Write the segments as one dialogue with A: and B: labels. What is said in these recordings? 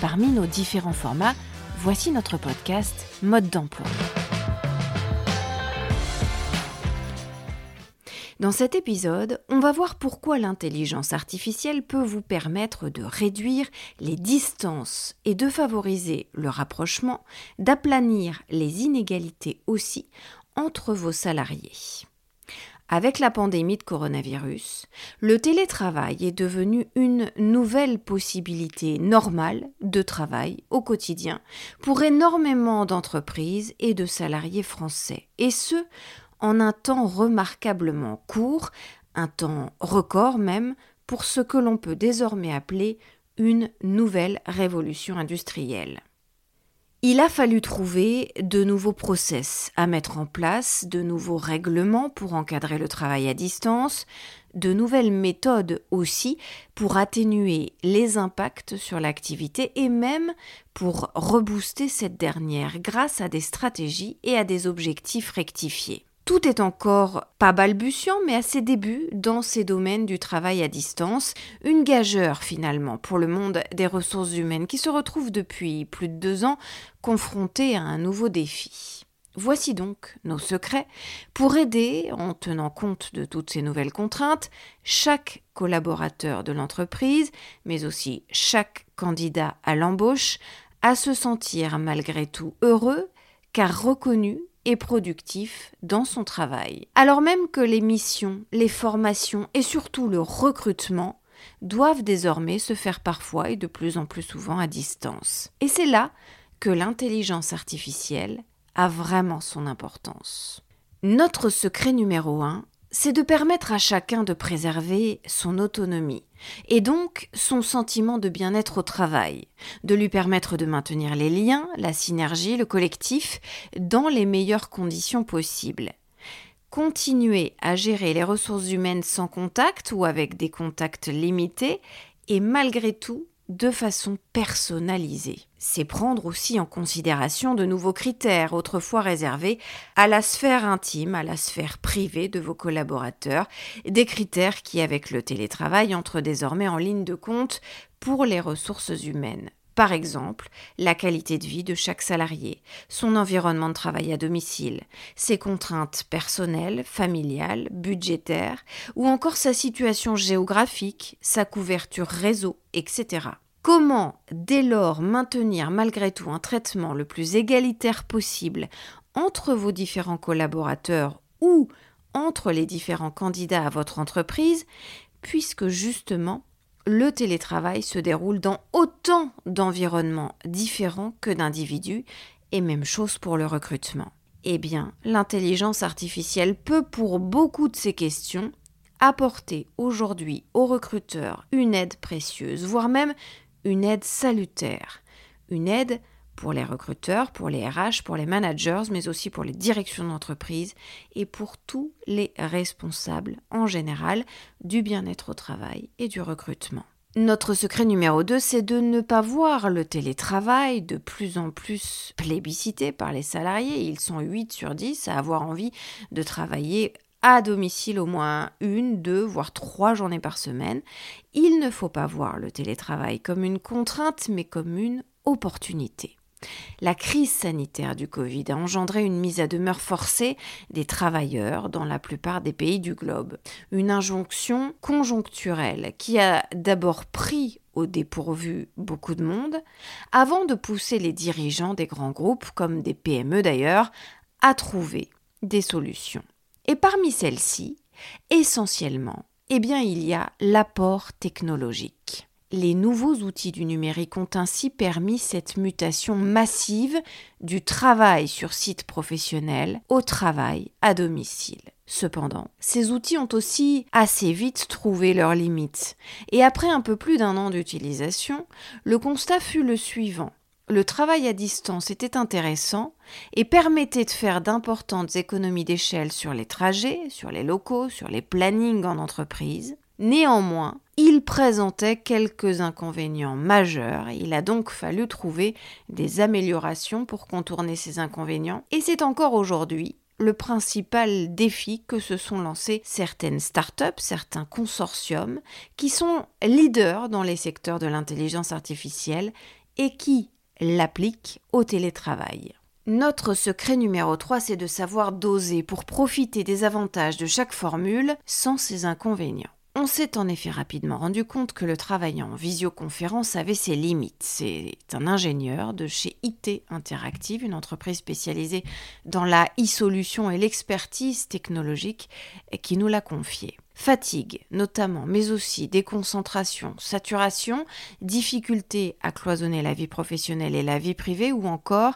A: Parmi nos différents formats, voici notre podcast Mode d'emploi. Dans cet épisode, on va voir pourquoi l'intelligence artificielle peut vous permettre de réduire les distances et de favoriser le rapprochement, d'aplanir les inégalités aussi entre vos salariés. Avec la pandémie de coronavirus, le télétravail est devenu une nouvelle possibilité normale de travail au quotidien pour énormément d'entreprises et de salariés français, et ce, en un temps remarquablement court, un temps record même, pour ce que l'on peut désormais appeler une nouvelle révolution industrielle. Il a fallu trouver de nouveaux process à mettre en place, de nouveaux règlements pour encadrer le travail à distance, de nouvelles méthodes aussi pour atténuer les impacts sur l'activité et même pour rebooster cette dernière grâce à des stratégies et à des objectifs rectifiés. Tout est encore pas balbutiant, mais à ses débuts dans ces domaines du travail à distance, une gageure finalement pour le monde des ressources humaines qui se retrouve depuis plus de deux ans confronté à un nouveau défi. Voici donc nos secrets pour aider, en tenant compte de toutes ces nouvelles contraintes, chaque collaborateur de l'entreprise, mais aussi chaque candidat à l'embauche, à se sentir malgré tout heureux, car reconnu et productif dans son travail. Alors même que les missions, les formations et surtout le recrutement doivent désormais se faire parfois et de plus en plus souvent à distance. Et c'est là que l'intelligence artificielle a vraiment son importance. Notre secret numéro un, c'est de permettre à chacun de préserver son autonomie et donc son sentiment de bien-être au travail, de lui permettre de maintenir les liens, la synergie, le collectif dans les meilleures conditions possibles. Continuer à gérer les ressources humaines sans contact ou avec des contacts limités et malgré tout de façon personnalisée. C'est prendre aussi en considération de nouveaux critères, autrefois réservés à la sphère intime, à la sphère privée de vos collaborateurs, des critères qui, avec le télétravail, entrent désormais en ligne de compte pour les ressources humaines. Par exemple, la qualité de vie de chaque salarié, son environnement de travail à domicile, ses contraintes personnelles, familiales, budgétaires, ou encore sa situation géographique, sa couverture réseau, etc. Comment, dès lors, maintenir malgré tout un traitement le plus égalitaire possible entre vos différents collaborateurs ou entre les différents candidats à votre entreprise, puisque justement le télétravail se déroule dans autant d'environnements différents que d'individus, et même chose pour le recrutement. Eh bien, l'intelligence artificielle peut pour beaucoup de ces questions apporter aujourd'hui aux recruteurs une aide précieuse, voire même une aide salutaire. Une aide pour les recruteurs, pour les RH, pour les managers, mais aussi pour les directions d'entreprise et pour tous les responsables en général du bien-être au travail et du recrutement. Notre secret numéro 2, c'est de ne pas voir le télétravail de plus en plus plébiscité par les salariés. Ils sont 8 sur 10 à avoir envie de travailler à domicile au moins une, deux, voire trois journées par semaine. Il ne faut pas voir le télétravail comme une contrainte, mais comme une opportunité. La crise sanitaire du Covid a engendré une mise à demeure forcée des travailleurs dans la plupart des pays du globe. Une injonction conjoncturelle qui a d'abord pris au dépourvu beaucoup de monde, avant de pousser les dirigeants des grands groupes, comme des PME d'ailleurs, à trouver des solutions. Et parmi celles-ci, essentiellement, eh bien, il y a l'apport technologique. Les nouveaux outils du numérique ont ainsi permis cette mutation massive du travail sur site professionnel au travail à domicile. Cependant, ces outils ont aussi assez vite trouvé leurs limites, et après un peu plus d'un an d'utilisation, le constat fut le suivant. Le travail à distance était intéressant et permettait de faire d'importantes économies d'échelle sur les trajets, sur les locaux, sur les plannings en entreprise. Néanmoins, il présentait quelques inconvénients majeurs. Il a donc fallu trouver des améliorations pour contourner ces inconvénients. Et c'est encore aujourd'hui le principal défi que se sont lancés certaines startups, certains consortiums, qui sont leaders dans les secteurs de l'intelligence artificielle et qui l'appliquent au télétravail. Notre secret numéro 3, c'est de savoir doser pour profiter des avantages de chaque formule sans ses inconvénients. On s'est en effet rapidement rendu compte que le travail en visioconférence avait ses limites. C'est un ingénieur de chez IT Interactive, une entreprise spécialisée dans la e-solution et l'expertise technologique, qui nous l'a confié. Fatigue notamment, mais aussi déconcentration, saturation, difficulté à cloisonner la vie professionnelle et la vie privée ou encore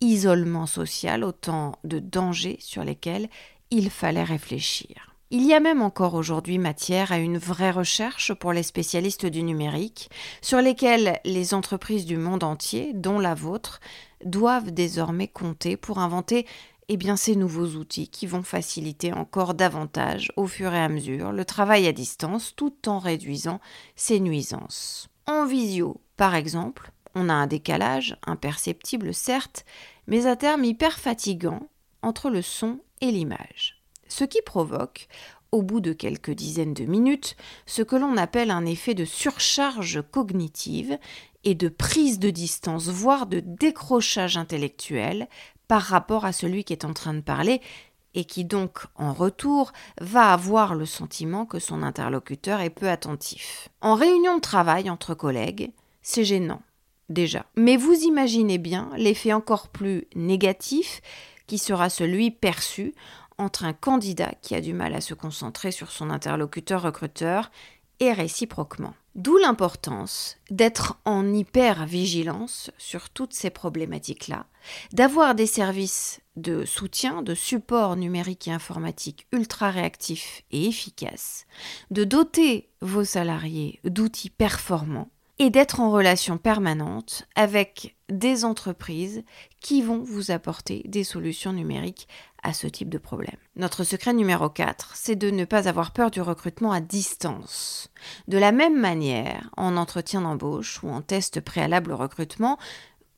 A: isolement social, autant de dangers sur lesquels il fallait réfléchir. Il y a même encore aujourd'hui matière à une vraie recherche pour les spécialistes du numérique, sur lesquels les entreprises du monde entier, dont la vôtre, doivent désormais compter pour inventer eh bien, ces nouveaux outils qui vont faciliter encore davantage, au fur et à mesure, le travail à distance tout en réduisant ses nuisances. En visio, par exemple, on a un décalage, imperceptible certes, mais à terme hyper fatigant, entre le son et l'image ce qui provoque, au bout de quelques dizaines de minutes, ce que l'on appelle un effet de surcharge cognitive et de prise de distance, voire de décrochage intellectuel par rapport à celui qui est en train de parler et qui donc, en retour, va avoir le sentiment que son interlocuteur est peu attentif. En réunion de travail entre collègues, c'est gênant, déjà. Mais vous imaginez bien l'effet encore plus négatif qui sera celui perçu entre un candidat qui a du mal à se concentrer sur son interlocuteur recruteur et réciproquement. D'où l'importance d'être en hyper-vigilance sur toutes ces problématiques-là, d'avoir des services de soutien, de support numérique et informatique ultra réactifs et efficaces, de doter vos salariés d'outils performants et d'être en relation permanente avec des entreprises qui vont vous apporter des solutions numériques à ce type de problème. Notre secret numéro 4, c'est de ne pas avoir peur du recrutement à distance. De la même manière, en entretien d'embauche ou en test préalable au recrutement,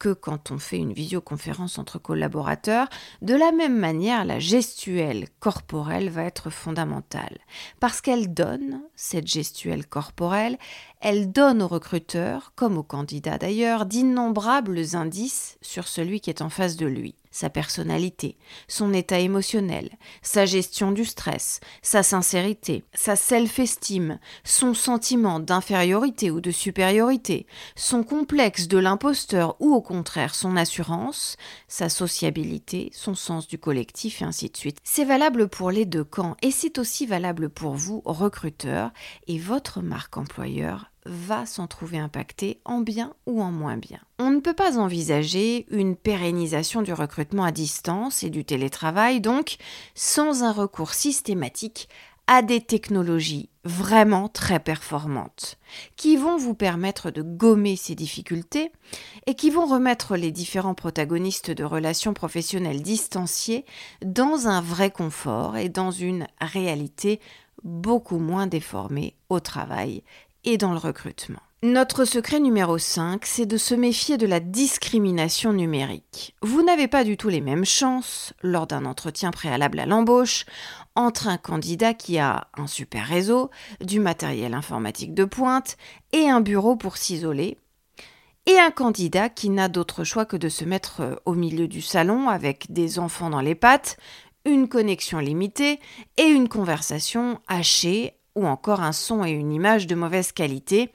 A: que quand on fait une visioconférence entre collaborateurs, de la même manière, la gestuelle corporelle va être fondamentale. Parce qu'elle donne, cette gestuelle corporelle, elle donne au recruteur, comme au candidat d'ailleurs, d'innombrables indices sur celui qui est en face de lui sa personnalité, son état émotionnel, sa gestion du stress, sa sincérité, sa self-estime, son sentiment d'infériorité ou de supériorité, son complexe de l'imposteur ou au contraire son assurance, sa sociabilité, son sens du collectif et ainsi de suite. C'est valable pour les deux camps et c'est aussi valable pour vous, recruteur, et votre marque employeur va s'en trouver impacté en bien ou en moins bien. On ne peut pas envisager une pérennisation du recrutement à distance et du télétravail donc sans un recours systématique à des technologies vraiment très performantes, qui vont vous permettre de gommer ces difficultés et qui vont remettre les différents protagonistes de relations professionnelles distanciées dans un vrai confort et dans une réalité beaucoup moins déformée au travail et dans le recrutement. Notre secret numéro 5, c'est de se méfier de la discrimination numérique. Vous n'avez pas du tout les mêmes chances, lors d'un entretien préalable à l'embauche, entre un candidat qui a un super réseau, du matériel informatique de pointe et un bureau pour s'isoler, et un candidat qui n'a d'autre choix que de se mettre au milieu du salon avec des enfants dans les pattes, une connexion limitée et une conversation hachée ou encore un son et une image de mauvaise qualité,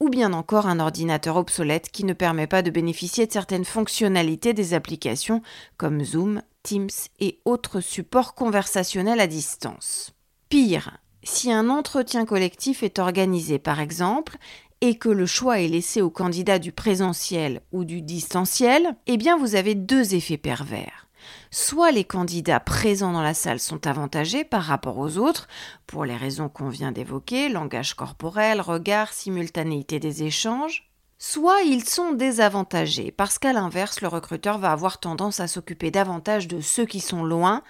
A: ou bien encore un ordinateur obsolète qui ne permet pas de bénéficier de certaines fonctionnalités des applications comme Zoom, Teams et autres supports conversationnels à distance. Pire, si un entretien collectif est organisé par exemple, et que le choix est laissé au candidat du présentiel ou du distanciel, eh bien vous avez deux effets pervers. Soit les candidats présents dans la salle sont avantagés par rapport aux autres, pour les raisons qu'on vient d'évoquer, langage corporel, regard, simultanéité des échanges, soit ils sont désavantagés, parce qu'à l'inverse, le recruteur va avoir tendance à s'occuper davantage de ceux qui sont loin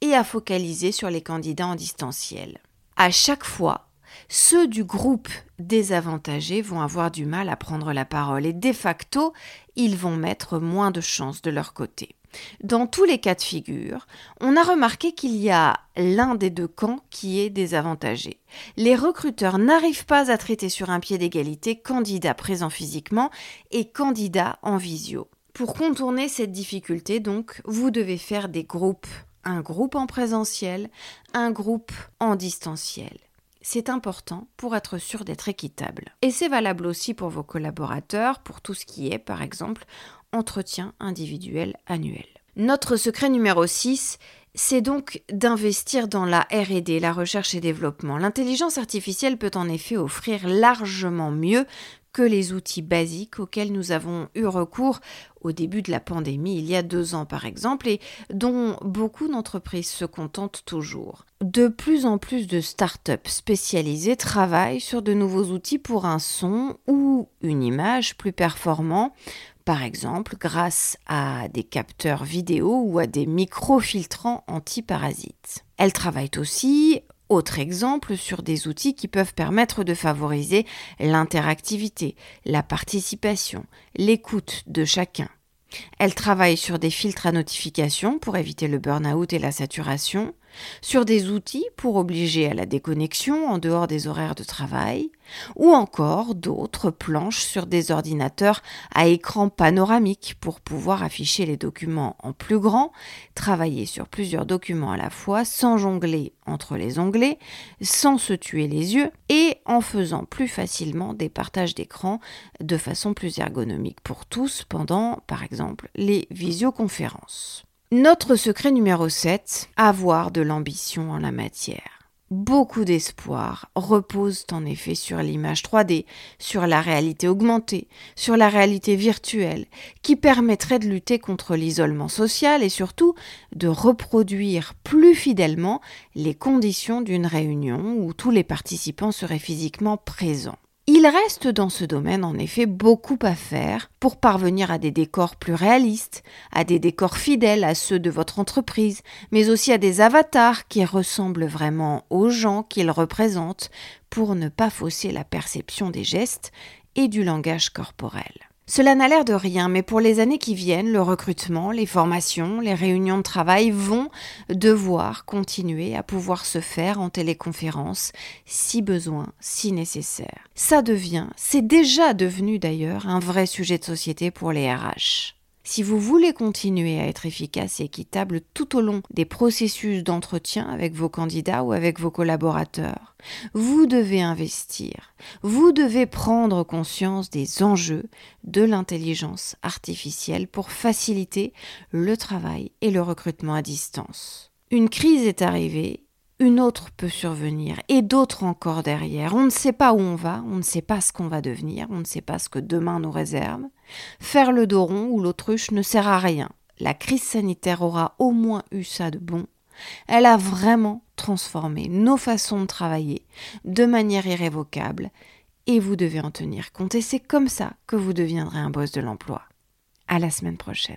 A: et à focaliser sur les candidats en distanciel. À chaque fois, ceux du groupe désavantagé vont avoir du mal à prendre la parole et de facto, ils vont mettre moins de chances de leur côté. Dans tous les cas de figure, on a remarqué qu'il y a l'un des deux camps qui est désavantagé. Les recruteurs n'arrivent pas à traiter sur un pied d'égalité candidats présents physiquement et candidats en visio. Pour contourner cette difficulté, donc, vous devez faire des groupes. Un groupe en présentiel, un groupe en distanciel. C'est important pour être sûr d'être équitable. Et c'est valable aussi pour vos collaborateurs, pour tout ce qui est, par exemple, entretien individuel annuel. Notre secret numéro 6, c'est donc d'investir dans la RD, la recherche et développement. L'intelligence artificielle peut en effet offrir largement mieux que les outils basiques auxquels nous avons eu recours au début de la pandémie, il y a deux ans par exemple, et dont beaucoup d'entreprises se contentent toujours. De plus en plus de startups spécialisées travaillent sur de nouveaux outils pour un son ou une image plus performant, par exemple grâce à des capteurs vidéo ou à des microfiltrants antiparasites. Elles travaillent aussi autre exemple sur des outils qui peuvent permettre de favoriser l'interactivité, la participation, l'écoute de chacun. Elle travaille sur des filtres à notification pour éviter le burn-out et la saturation, sur des outils pour obliger à la déconnexion en dehors des horaires de travail, ou encore d'autres planches sur des ordinateurs à écran panoramique pour pouvoir afficher les documents en plus grand, travailler sur plusieurs documents à la fois sans jongler entre les onglets, sans se tuer les yeux et en faisant plus facilement des partages d'écran de façon plus ergonomique pour tous pendant, par exemple, les visioconférences. Notre secret numéro 7, avoir de l'ambition en la matière. Beaucoup d'espoir reposent en effet sur l'image 3D, sur la réalité augmentée, sur la réalité virtuelle, qui permettrait de lutter contre l'isolement social et surtout de reproduire plus fidèlement les conditions d'une réunion où tous les participants seraient physiquement présents. Il reste dans ce domaine en effet beaucoup à faire pour parvenir à des décors plus réalistes, à des décors fidèles à ceux de votre entreprise, mais aussi à des avatars qui ressemblent vraiment aux gens qu'ils représentent pour ne pas fausser la perception des gestes et du langage corporel. Cela n'a l'air de rien, mais pour les années qui viennent, le recrutement, les formations, les réunions de travail vont devoir continuer à pouvoir se faire en téléconférence, si besoin, si nécessaire. Ça devient, c'est déjà devenu d'ailleurs, un vrai sujet de société pour les RH. Si vous voulez continuer à être efficace et équitable tout au long des processus d'entretien avec vos candidats ou avec vos collaborateurs, vous devez investir, vous devez prendre conscience des enjeux de l'intelligence artificielle pour faciliter le travail et le recrutement à distance. Une crise est arrivée une autre peut survenir et d'autres encore derrière. On ne sait pas où on va, on ne sait pas ce qu'on va devenir, on ne sait pas ce que demain nous réserve. Faire le dos rond ou l'autruche ne sert à rien. La crise sanitaire aura au moins eu ça de bon. Elle a vraiment transformé nos façons de travailler de manière irrévocable et vous devez en tenir compte et c'est comme ça que vous deviendrez un boss de l'emploi. À la semaine prochaine.